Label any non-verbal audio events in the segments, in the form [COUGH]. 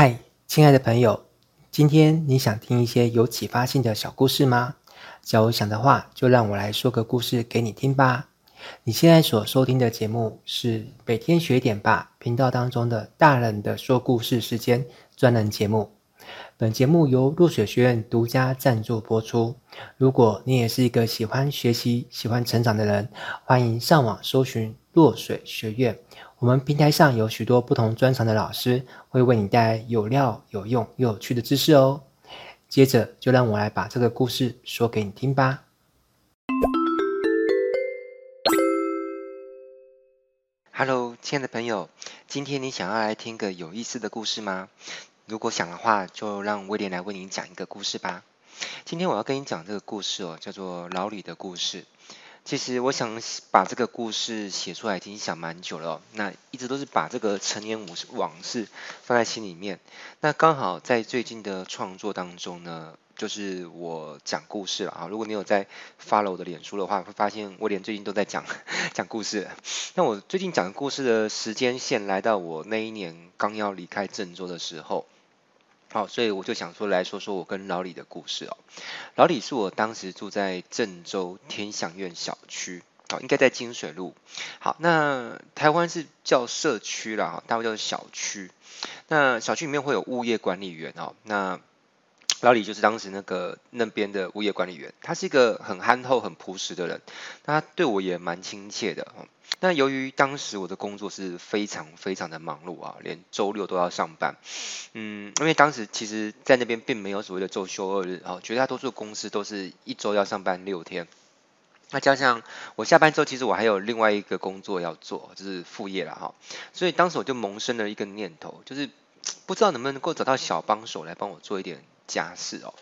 嗨，亲爱的朋友，今天你想听一些有启发性的小故事吗？假如想的话，就让我来说个故事给你听吧。你现在所收听的节目是每天学点吧频道当中的大人的说故事时间专栏节目。本节目由落水学院独家赞助播出。如果你也是一个喜欢学习、喜欢成长的人，欢迎上网搜寻落水学院。我们平台上有许多不同专长的老师，会为你带来有料、有用又有趣的知识哦。接着，就让我来把这个故事说给你听吧。Hello，亲爱的朋友，今天你想要来听个有意思的故事吗？如果想的话，就让威廉来为你讲一个故事吧。今天我要跟你讲这个故事哦，叫做老李的故事。其实我想把这个故事写出来已经想蛮久了，那一直都是把这个陈年往往事放在心里面。那刚好在最近的创作当中呢，就是我讲故事了啊。如果你有在 follow 我的脸书的话，会发现我连最近都在讲 [LAUGHS] 讲故事。那我最近讲故事的时间线来到我那一年刚要离开郑州的时候。好，所以我就想说来说说我跟老李的故事哦。老李是我当时住在郑州天祥苑小区，哦，应该在金水路。好，那台湾是叫社区啦，哈，大陆叫小区。那小区里面会有物业管理员哦，那。老李就是当时那个那边的物业管理员，他是一个很憨厚、很朴实的人，他对我也蛮亲切的。那由于当时我的工作是非常非常的忙碌啊，连周六都要上班。嗯，因为当时其实在那边并没有所谓的周休二日啊，绝大多数公司都是一周要上班六天。那加上我下班之后，其实我还有另外一个工作要做，就是副业了哈。所以当时我就萌生了一个念头，就是不知道能不能够找到小帮手来帮我做一点。家事哦，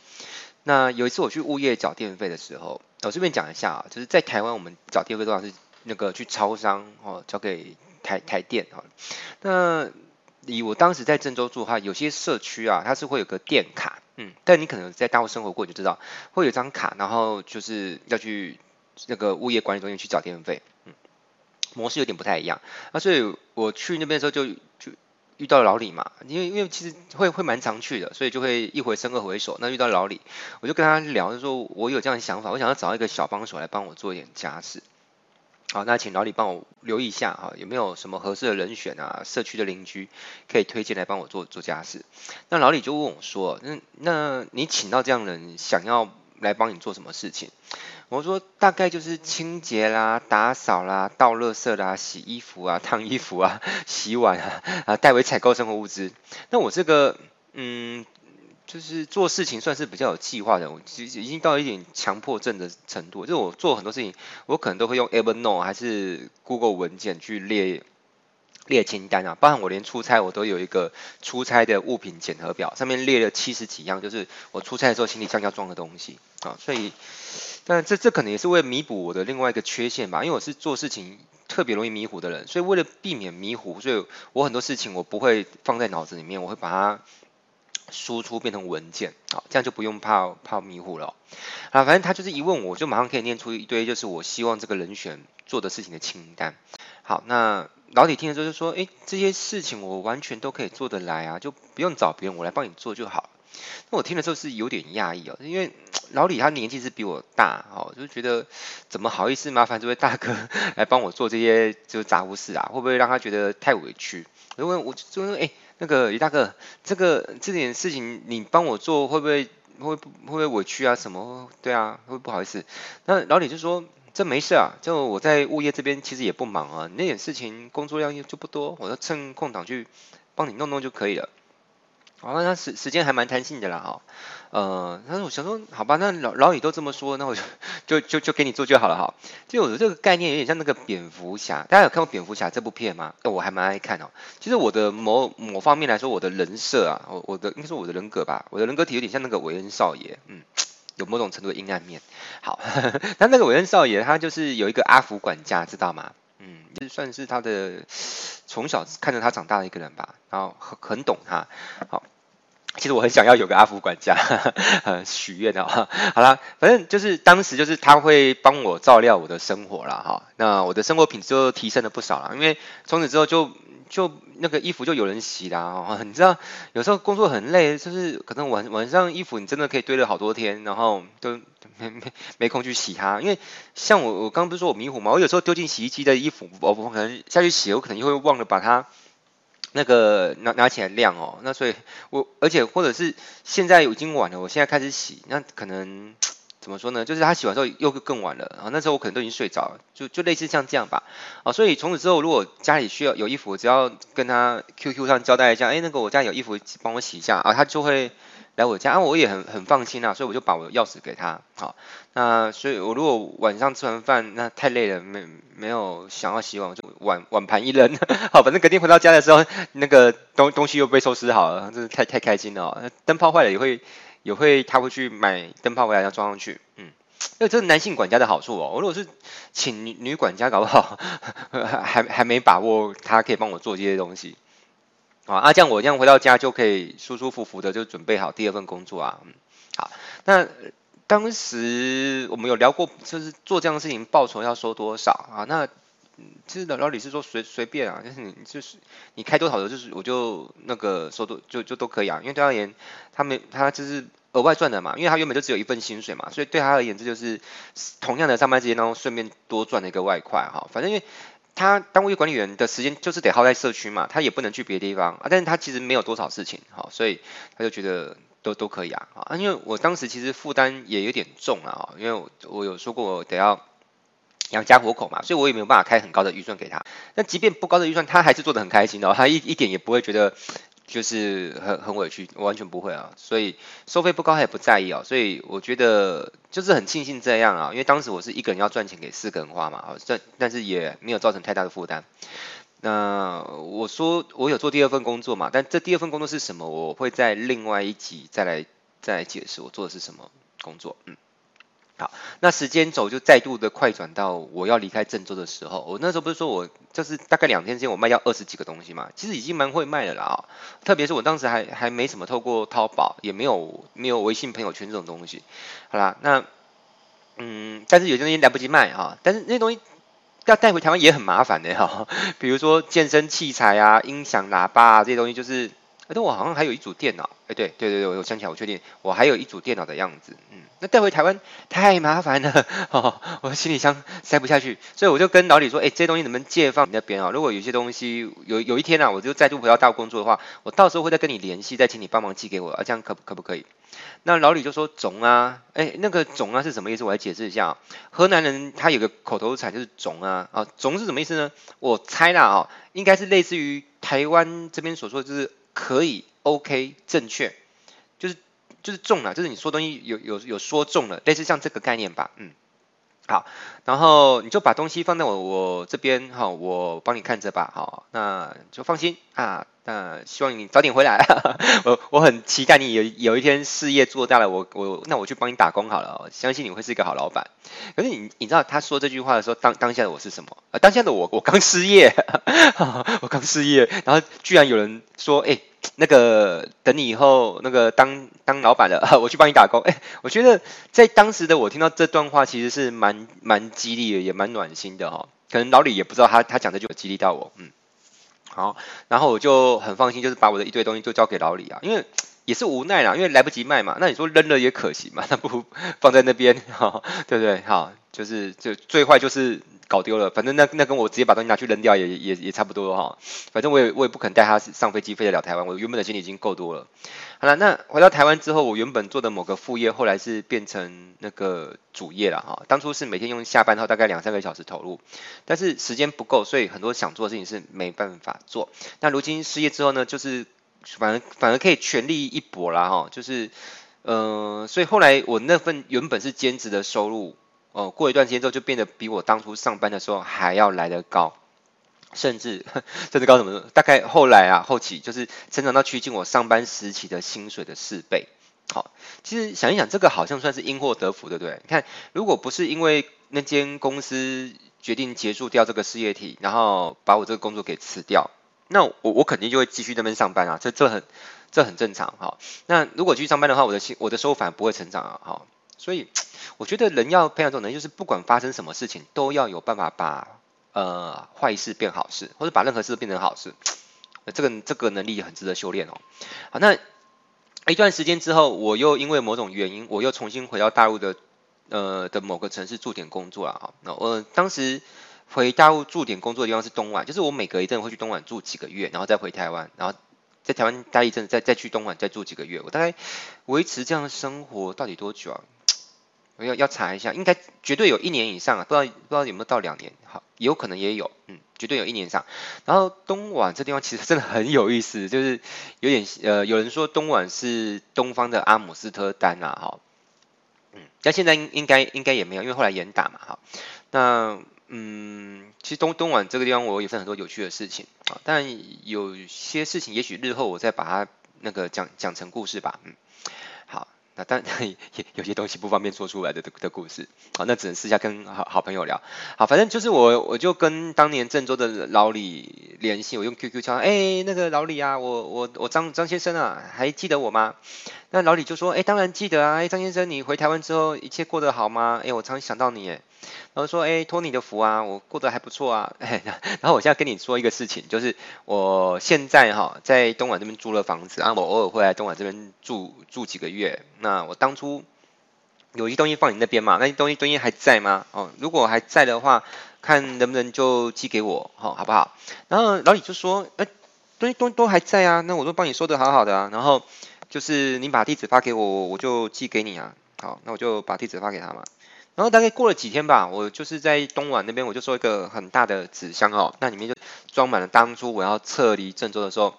那有一次我去物业缴电费的时候，我这边讲一下啊，就是在台湾我们缴电费都是那个去超商哦，交给台台电啊。那以我当时在郑州住的话，有些社区啊，它是会有个电卡，嗯，但你可能在大陆生活过，你就知道会有张卡，然后就是要去那个物业管理中心去缴电费，嗯，模式有点不太一样。那所以我去那边的时候就就。遇到老李嘛，因为因为其实会会蛮常去的，所以就会一回生二回熟。那遇到老李，我就跟他聊，就说我有这样的想法，我想要找一个小帮手来帮我做一点家事。好，那请老李帮我留意一下哈，有没有什么合适的人选啊？社区的邻居可以推荐来帮我做做家事。那老李就问我说，那那你请到这样的人，想要来帮你做什么事情？我说大概就是清洁啦、打扫啦、倒垃圾啦、洗衣服啊、烫衣服啊、洗碗啊，啊代为采购生活物资。那我这个嗯，就是做事情算是比较有计划的，我其实已经到一点强迫症的程度。就我做很多事情，我可能都会用 Evernote 还是 Google 文件去列列清单啊，包含我连出差我都有一个出差的物品检核表，上面列了七十几样，就是我出差的时候行李箱要装的东西啊，所以。但这这可能也是为了弥补我的另外一个缺陷吧，因为我是做事情特别容易迷糊的人，所以为了避免迷糊，所以我很多事情我不会放在脑子里面，我会把它输出变成文件，啊，这样就不用怕怕迷糊了。啊，反正他就是一问我，就马上可以念出一堆，就是我希望这个人选做的事情的清单。好，那老李听了之后就说，诶，这些事情我完全都可以做得来啊，就不用找别人，我来帮你做就好。那我听了之后是有点讶异哦，因为 [TSK] 老李他年纪是比我大，哦，就觉得 [TSK] 怎么好意思麻烦这位大哥 [LAUGHS] 来帮我做这些就是杂物事啊？会不会让他觉得太委屈？因为我就说，哎，那个李大哥，这个这点事情你帮我做，会不会会会不会委屈啊？什么？对啊，会不好意思？那老李就说，这没事啊，就我在物业这边其实也不忙啊，那点事情工作量又就不多，我就趁空档去帮你弄弄就可以了。好，那他时时间还蛮弹性的啦，哦，呃，但是我想说，好吧，那老老李都这么说，那我就就就就给你做就好了哈。就我的这个概念有点像那个蝙蝠侠，大家有看过蝙蝠侠这部片吗？我还蛮爱看哦。其实我的某某方面来说，我的人设啊，我我的应该说我的人格吧，我的人格体有点像那个韦恩少爷，嗯，有某种程度的阴暗面。好，[LAUGHS] 那那个韦恩少爷他就是有一个阿福管家，知道吗？嗯，就算是他的从小看着他长大的一个人吧，然后很很懂他。好，其实我很想要有个阿福管家，呃，[LAUGHS] 许愿的哈。好啦，反正就是当时就是他会帮我照料我的生活啦哈。那我的生活品质就提升了不少啦，因为从此之后就就那个衣服就有人洗啦哦。你知道有时候工作很累，就是可能晚晚上衣服你真的可以堆了好多天，然后都没没没空去洗它。因为像我我刚不是说我迷糊嘛，我有时候丢进洗衣机的衣服，我不可能下去洗，我可能就会忘了把它。那个拿拿起来晾哦，那所以我而且或者是现在已经晚了，我现在开始洗，那可能怎么说呢？就是他洗完之后又更晚了啊，那时候我可能都已经睡着了，就就类似像这样吧啊，所以从此之后，如果家里需要有衣服，只要跟他 QQ 上交代一下，哎，那个我家有衣服，帮我洗一下啊，他就会。来我家啊，我也很很放心啊，所以我就把我的钥匙给他。好，那所以我如果晚上吃完饭，那太累了，没没有想要洗碗，就碗碗盘一扔。[LAUGHS] 好，反正隔天回到家的时候，那个东东西又被收拾好了，真是太太开心了哦。灯泡坏了也会也会他会去买灯泡回来要装上去。嗯，那这是男性管家的好处哦。我如果是请女女管家，搞不好 [LAUGHS] 还还没把握他可以帮我做这些东西。啊，这样我这样回到家就可以舒舒服服的就准备好第二份工作啊。嗯，好，那当时我们有聊过，就是做这样的事情报酬要收多少啊？那其实老老李是说随随便啊，就是你就是你开多少的，就是我就那个收多就就都可以啊。因为对他而言，他没他就是额外赚的嘛，因为他原本就只有一份薪水嘛，所以对他而言这就是同样的上班时间当中顺便多赚了一个外快哈。反正因为。他当物业管理员的时间就是得耗在社区嘛，他也不能去别的地方啊。但是他其实没有多少事情，好，所以他就觉得都都可以啊。啊，因为我当时其实负担也有点重啊，因为我我有说过我得要养家糊口嘛，所以我也没有办法开很高的预算给他。那即便不高的预算，他还是做的很开心的，他一一点也不会觉得。就是很很委屈，我完全不会啊，所以收费不高他也不在意啊，所以我觉得就是很庆幸这样啊，因为当时我是一个人要赚钱给四个人花嘛，啊，但但是也没有造成太大的负担。那我说我有做第二份工作嘛，但这第二份工作是什么？我会在另外一集再来再来解释我做的是什么工作，嗯。好，那时间轴就再度的快转到我要离开郑州的时候，我那时候不是说我就是大概两天之间我卖掉二十几个东西嘛，其实已经蛮会卖的了啊，特别是我当时还还没什么透过淘宝，也没有没有微信朋友圈这种东西，好啦，那嗯，但是有些东西来不及卖哈，但是那东西要带回台湾也很麻烦的哈，比如说健身器材啊、音响喇叭啊这些东西就是。但我好像还有一组电脑，哎，对对对对，我想起来，我确定我还有一组电脑的样子，嗯，那带回台湾太麻烦了，哦，我行李箱塞不下去，所以我就跟老李说，哎，这些东西能不能借放你那边啊？如果有些东西有有一天啊，我就再度回到大陆工作的话，我到时候会再跟你联系，再请你帮忙寄给我，啊，这样可可不可以？那老李就说种啊，哎，那个种啊是什么意思？我来解释一下啊，河南人他有个口头禅就是种啊，啊，种是什么意思呢？我猜啦啊，应该是类似于台湾这边所说就是。可以，OK，正确，就是就是中了，就是你说东西有有有说中了，类似像这个概念吧，嗯，好，然后你就把东西放在我我这边哈，我帮你看着吧，好，那就放心啊。那希望你早点回来，[LAUGHS] 我我很期待你有有一天事业做大了，我我那我去帮你打工好了，相信你会是一个好老板。可是你你知道他说这句话的时候，当当下的我是什么？啊，当下的我我刚失业，[LAUGHS] 我刚失业，然后居然有人说，哎，那个等你以后那个当当老板了，[LAUGHS] 我去帮你打工。哎，我觉得在当时的我听到这段话，其实是蛮蛮激励的，也蛮暖心的哈。可能老李也不知道他他讲这句话激励到我，嗯。好，然后我就很放心，就是把我的一堆东西就交给老李啊，因为也是无奈啦，因为来不及卖嘛。那你说扔了也可惜嘛，那不如 [LAUGHS] 放在那边，哈，对不对？好，就是就最坏就是搞丢了，反正那那跟我直接把东西拿去扔掉也也也差不多哈。反正我也我也不肯带他上飞机飞得了台湾，我原本的行李已经够多了。好了，那回到台湾之后，我原本做的某个副业，后来是变成那个主业了哈。当初是每天用下班后大概两三个小时投入，但是时间不够，所以很多想做的事情是没办法做。那如今失业之后呢，就是反而反而可以全力一搏啦哈。就是呃，所以后来我那份原本是兼职的收入，哦、呃，过一段时间之后就变得比我当初上班的时候还要来得高。甚至 [LAUGHS] 甚至高什么？大概后来啊，后期就是成长到趋近我上班时期的薪水的四倍。好，其实想一想，这个好像算是因祸得福，对不对？你看，如果不是因为那间公司决定结束掉这个事业体，然后把我这个工作给辞掉，那我我肯定就会继续在那边上班啊，这这很这很正常哈。那如果继续上班的话，我的薪我的收入反而不会成长啊，哈。所以我觉得人要培养这种能力，就是不管发生什么事情，都要有办法把呃坏事变好事，或者把任何事变成好事。这个这个能力很值得修炼哦。好，那一段时间之后，我又因为某种原因，我又重新回到大陆的呃的某个城市驻点工作了啊。那我当时回大陆驻点工作的地方是东莞，就是我每隔一阵会去东莞住几个月，然后再回台湾，然后在台湾待一阵，再再去东莞再住几个月。我大概维持这样的生活到底多久啊？我要要查一下，应该绝对有一年以上啊，不知道不知道有没有到两年，好，有可能也有，嗯，绝对有一年以上。然后东莞这地方其实真的很有意思，就是有点呃，有人说东莞是东方的阿姆斯特丹啊，哈，嗯，但现在应该应该也没有，因为后来严打嘛，哈。那嗯，其实东东莞这个地方我也分很多有趣的事情啊，但有些事情也许日后我再把它那个讲讲成故事吧，嗯。那但 [LAUGHS] 也有些东西不方便说出来的的的故事，好，那只能私下跟好好朋友聊。好，反正就是我我就跟当年郑州的老李联系，我用 QQ 敲，哎，那个老李啊，我我我张张先生啊，还记得我吗？那老李就说，哎，当然记得啊，哎，张先生，你回台湾之后一切过得好吗？哎，我常想到你，哎。然后说，哎，托你的福啊，我过得还不错啊。[LAUGHS] 然后我现在跟你说一个事情，就是我现在哈在东莞这边租了房子，然后我偶尔会来东莞这边住住几个月。那我当初有些东西放你那边嘛，那些东西东西还在吗？哦，如果还在的话，看能不能就寄给我，好，好不好？然后老李就说，哎，东西都都还在啊，那我都帮你收得好好的啊。然后就是你把地址发给我，我就寄给你啊。好，那我就把地址发给他嘛。然后大概过了几天吧，我就是在东莞那边，我就收一个很大的纸箱哦，那里面就装满了当初我要撤离郑州的时候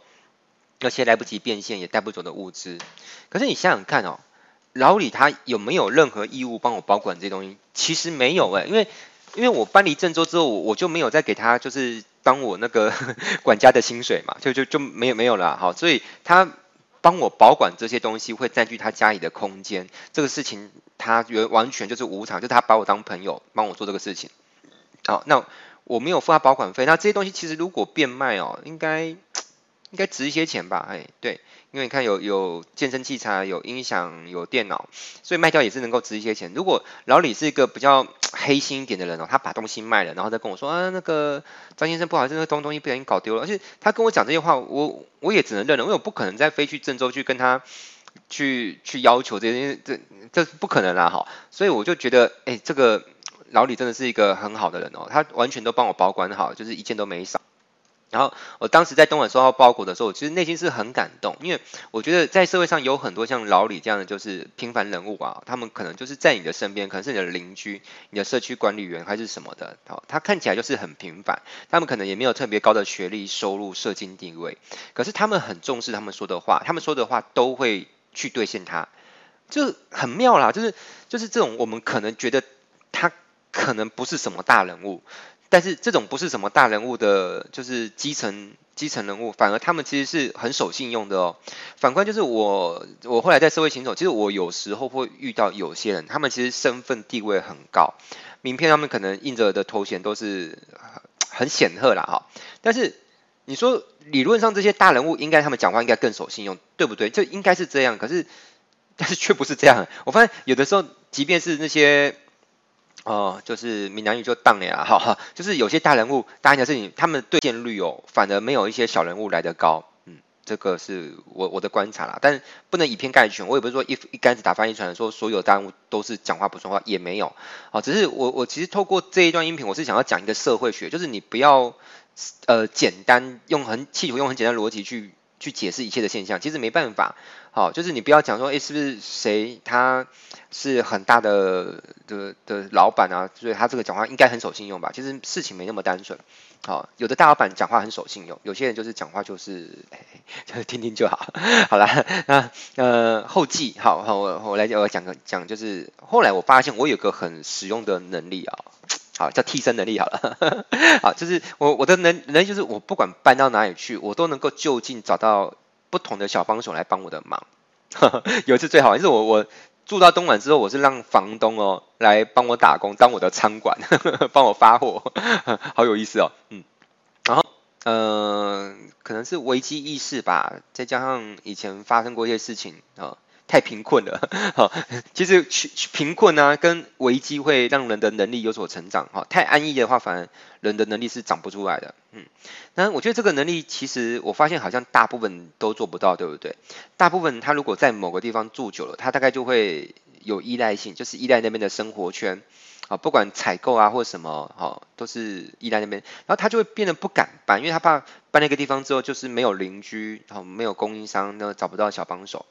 那些来不及变现也带不走的物资。可是你想想看哦，老李他有没有任何义务帮我保管这些东西？其实没有诶，因为因为我搬离郑州之后，我我就没有再给他就是当我那个 [LAUGHS] 管家的薪水嘛，就就就没有没有了，好，所以他。帮我保管这些东西会占据他家里的空间，这个事情他完完全就是无偿，就他把我当朋友帮我做这个事情。好，那我没有付他保管费，那这些东西其实如果变卖哦，应该。应该值一些钱吧，哎，对，因为你看有有健身器材，有音响，有电脑，所以卖掉也是能够值一些钱。如果老李是一个比较黑心一点的人哦，他把东西卖了，然后再跟我说啊，那个张先生不好意思，那东东西不小心搞丢了，而且他跟我讲这些话，我我也只能认了，因为我不可能再飞去郑州去跟他去去要求这些，这这不可能啦，哈，所以我就觉得，哎，这个老李真的是一个很好的人哦，他完全都帮我保管好，就是一件都没少。然后我当时在东莞收到包裹的时候，其实内心是很感动，因为我觉得在社会上有很多像老李这样的就是平凡人物啊，他们可能就是在你的身边，可能是你的邻居、你的社区管理员还是什么的，好，他看起来就是很平凡，他们可能也没有特别高的学历、收入、社经地位，可是他们很重视他们说的话，他们说的话都会去兑现它，就很妙啦，就是就是这种我们可能觉得他可能不是什么大人物。但是这种不是什么大人物的，就是基层基层人物，反而他们其实是很守信用的哦。反观就是我，我后来在社会行走，其实我有时候会遇到有些人，他们其实身份地位很高，名片上面可能印着的头衔都是很显赫啦哈。但是你说理论上这些大人物应该他们讲话应该更守信用，对不对？就应该是这样，可是但是却不是这样。我发现有的时候，即便是那些。哦，就是闽南语就当了哈哈，就是有些大人物答应的事情，他们兑现率哦，反而没有一些小人物来得高，嗯，这个是我我的观察啦，但不能以偏概全，我也不是说一一竿子打翻一船，说所有大人物都是讲话不算话，也没有，好，只是我我其实透过这一段音频，我是想要讲一个社会学，就是你不要呃简单用很企图用很简单逻辑去。去解释一切的现象，其实没办法。好，就是你不要讲说，诶，是不是谁他是很大的的的老板啊？所以他这个讲话应该很守信用吧？其实事情没那么单纯。好，有的大老板讲话很守信用，有些人就是讲话就是，[LAUGHS] 就是听听就好。[LAUGHS] 好了，那呃后记，好好我我来我讲个讲，就是后来我发现我有个很实用的能力啊。好，叫替身能力好了。[LAUGHS] 好，就是我我的能能力就是我不管搬到哪里去，我都能够就近找到不同的小帮手来帮我的忙。[LAUGHS] 有一次最好玩，就是我我住到东莞之后，我是让房东哦来帮我打工，当我的仓管，[LAUGHS] 帮我发货，好有意思哦。嗯，然后呃，可能是危机意识吧，再加上以前发生过一些事情啊。太贫困了，[LAUGHS] 好，其实贫困呢、啊，跟危机会让人的能力有所成长，哈，太安逸的话，反而人的能力是长不出来的，嗯，那我觉得这个能力，其实我发现好像大部分都做不到，对不对？大部分他如果在某个地方住久了，他大概就会有依赖性，就是依赖那边的生活圈，啊，不管采购啊或什么，哈，都是依赖那边，然后他就会变得不敢搬，因为他怕搬那个地方之后，就是没有邻居，然后没有供应商，那找不到小帮手。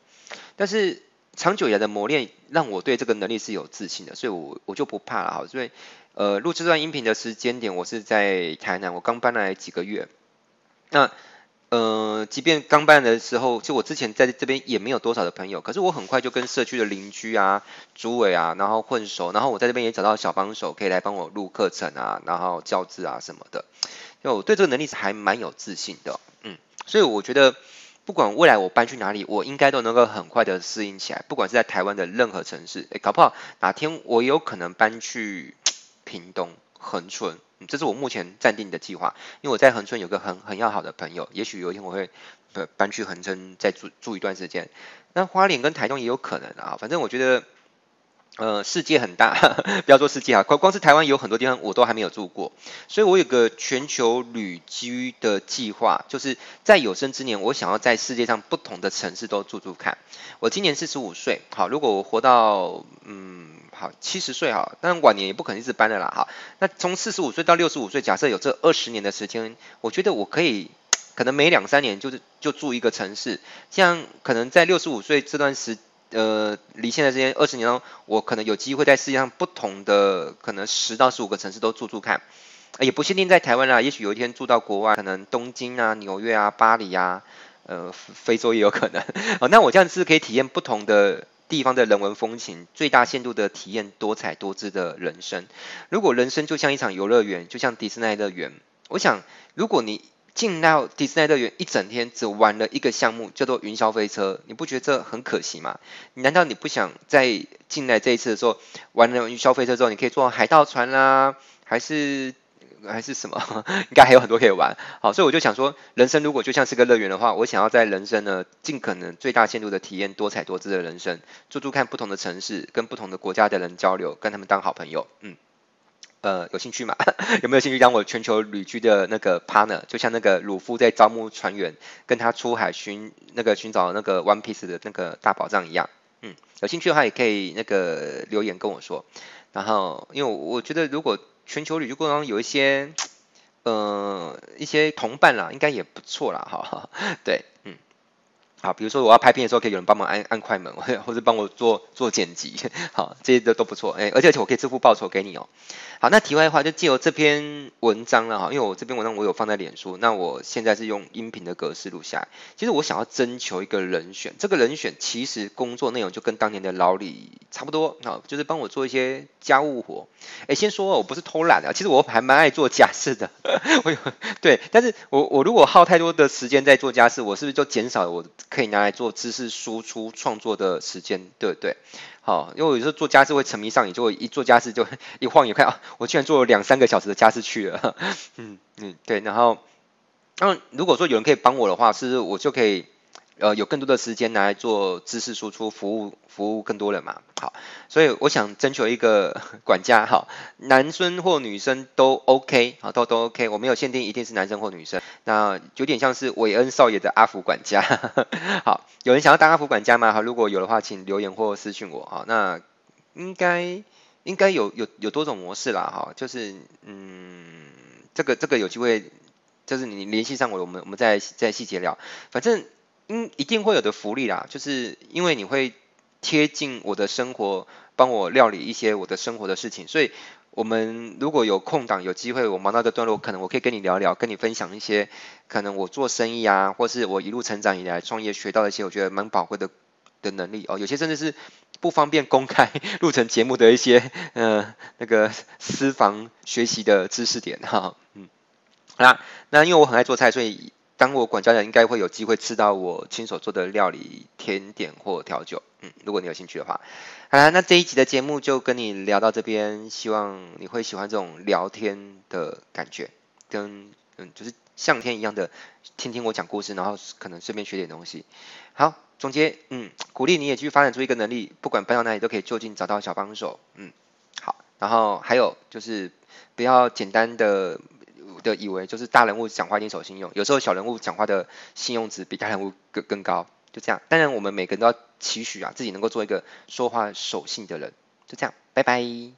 但是长久以来的磨练让我对这个能力是有自信的，所以我我就不怕了哈。所以呃录这段音频的时间点，我是在台南，我刚搬来几个月。那呃即便刚搬来的时候，就我之前在这边也没有多少的朋友，可是我很快就跟社区的邻居啊、主委啊，然后混熟，然后我在这边也找到小帮手可以来帮我录课程啊，然后教资啊什么的。就我对这个能力是还蛮有自信的，嗯，所以我觉得。不管未来我搬去哪里，我应该都能够很快的适应起来。不管是在台湾的任何城市，诶，搞不好哪天我有可能搬去 [TSK] 屏东恒春，这是我目前暂定的计划。因为我在恒春有个很很要好的朋友，也许有一天我会搬去恒春再住住一段时间。那花莲跟台东也有可能啊，反正我觉得。呃，世界很大，呵呵，不要说世界啊，光光是台湾有很多地方我都还没有住过，所以我有个全球旅居的计划，就是在有生之年，我想要在世界上不同的城市都住住看。我今年四十五岁，好，如果我活到嗯好七十岁哈，但晚年也不可能一直搬的啦哈。那从四十五岁到六十五岁，假设有这二十年的时间，我觉得我可以，可能每两三年就是就住一个城市，像可能在六十五岁这段时。呃，离现在这间二十年中，我可能有机会在世界上不同的可能十到十五个城市都住住看，也不限定在台湾啦，也许有一天住到国外，可能东京啊、纽约啊、巴黎啊，呃，非洲也有可能。好，[LAUGHS] 那我这样是可以体验不同的地方的人文风情，最大限度的体验多彩多姿的人生。如果人生就像一场游乐园，就像迪士尼乐园，我想如果你。进到迪士尼乐园一整天只玩了一个项目叫做云霄飞车，你不觉得这很可惜吗？难道你不想在进来这一次的时候玩了云霄飞车之后，你可以坐海盗船啦，还是还是什么？[LAUGHS] 应该还有很多可以玩。好，所以我就想说，人生如果就像是个乐园的话，我想要在人生呢尽可能最大限度的体验多彩多姿的人生，住住看不同的城市，跟不同的国家的人交流，跟他们当好朋友。嗯。呃，有兴趣吗？[LAUGHS] 有没有兴趣当我全球旅居的那个 partner？就像那个鲁夫在招募船员，跟他出海寻那个寻找那个 One Piece 的那个大宝藏一样。嗯，有兴趣的话也可以那个留言跟我说。然后，因为我觉得如果全球旅居过程中有一些呃一些同伴啦，应该也不错啦，哈。对，好，比如说我要拍片的时候，可以有人帮忙按按快门，[LAUGHS] 或者帮我做做剪辑，[LAUGHS] 好，这些都都不错，哎，而且我可以支付报酬给你哦。好，那题外话就借由这篇文章了哈，因为我这篇文章我有放在脸书，那我现在是用音频的格式录下来。其实我想要征求一个人选，这个人选其实工作内容就跟当年的老李差不多，好，就是帮我做一些家务活。哎，先说我不是偷懒的，其实我还蛮爱做家事的，[LAUGHS] 我有对，但是我我如果耗太多的时间在做家事，我是不是就减少了我？可以拿来做知识输出创作的时间，对不对？好，因为有时候做家事会沉迷上瘾，就会一做家事就 [LAUGHS] 一晃眼看啊，我居然做了两三个小时的家事去了。[LAUGHS] 嗯嗯，对。然后，那如果说有人可以帮我的话，是不是我就可以？呃，有更多的时间来做知识输出，服务服务更多人嘛。好，所以我想征求一个 [LAUGHS] 管家，哈，男生或女生都 OK，好，都都 OK，我没有限定一定是男生或女生。那有点像是韦恩少爷的阿福管家。好，有人想要当阿福管家吗？好，如果有的话，请留言或私讯我。好，那应该应该有有有多种模式啦。哈，就是嗯，这个这个有机会，就是你联系上我，我们我们再再细节聊。反正。嗯，一定会有的福利啦，就是因为你会贴近我的生活，帮我料理一些我的生活的事情，所以我们如果有空档有机会，我忙到这段落，可能我可以跟你聊聊，跟你分享一些可能我做生意啊，或是我一路成长以来创业学到的一些我觉得蛮宝贵的的能力哦，有些甚至是不方便公开 [LAUGHS] 录成节目的一些呃那个私房学习的知识点哈，嗯，好啦，那因为我很爱做菜，所以。当我管家的应该会有机会吃到我亲手做的料理、甜点或调酒。嗯，如果你有兴趣的话，好啦，那这一集的节目就跟你聊到这边，希望你会喜欢这种聊天的感觉，跟嗯，就是像天一样的听听我讲故事，然后可能顺便学点东西。好，总结，嗯，鼓励你也继续发展出一个能力，不管搬到哪里都可以就近找到小帮手，嗯，好，然后还有就是不要简单的的以为就是大人物讲话一定守信用，有时候小人物讲话的信用值比大人物更更高，就这样。当然我们每个人都要期许啊，自己能够做一个说话守信的人，就这样，拜拜。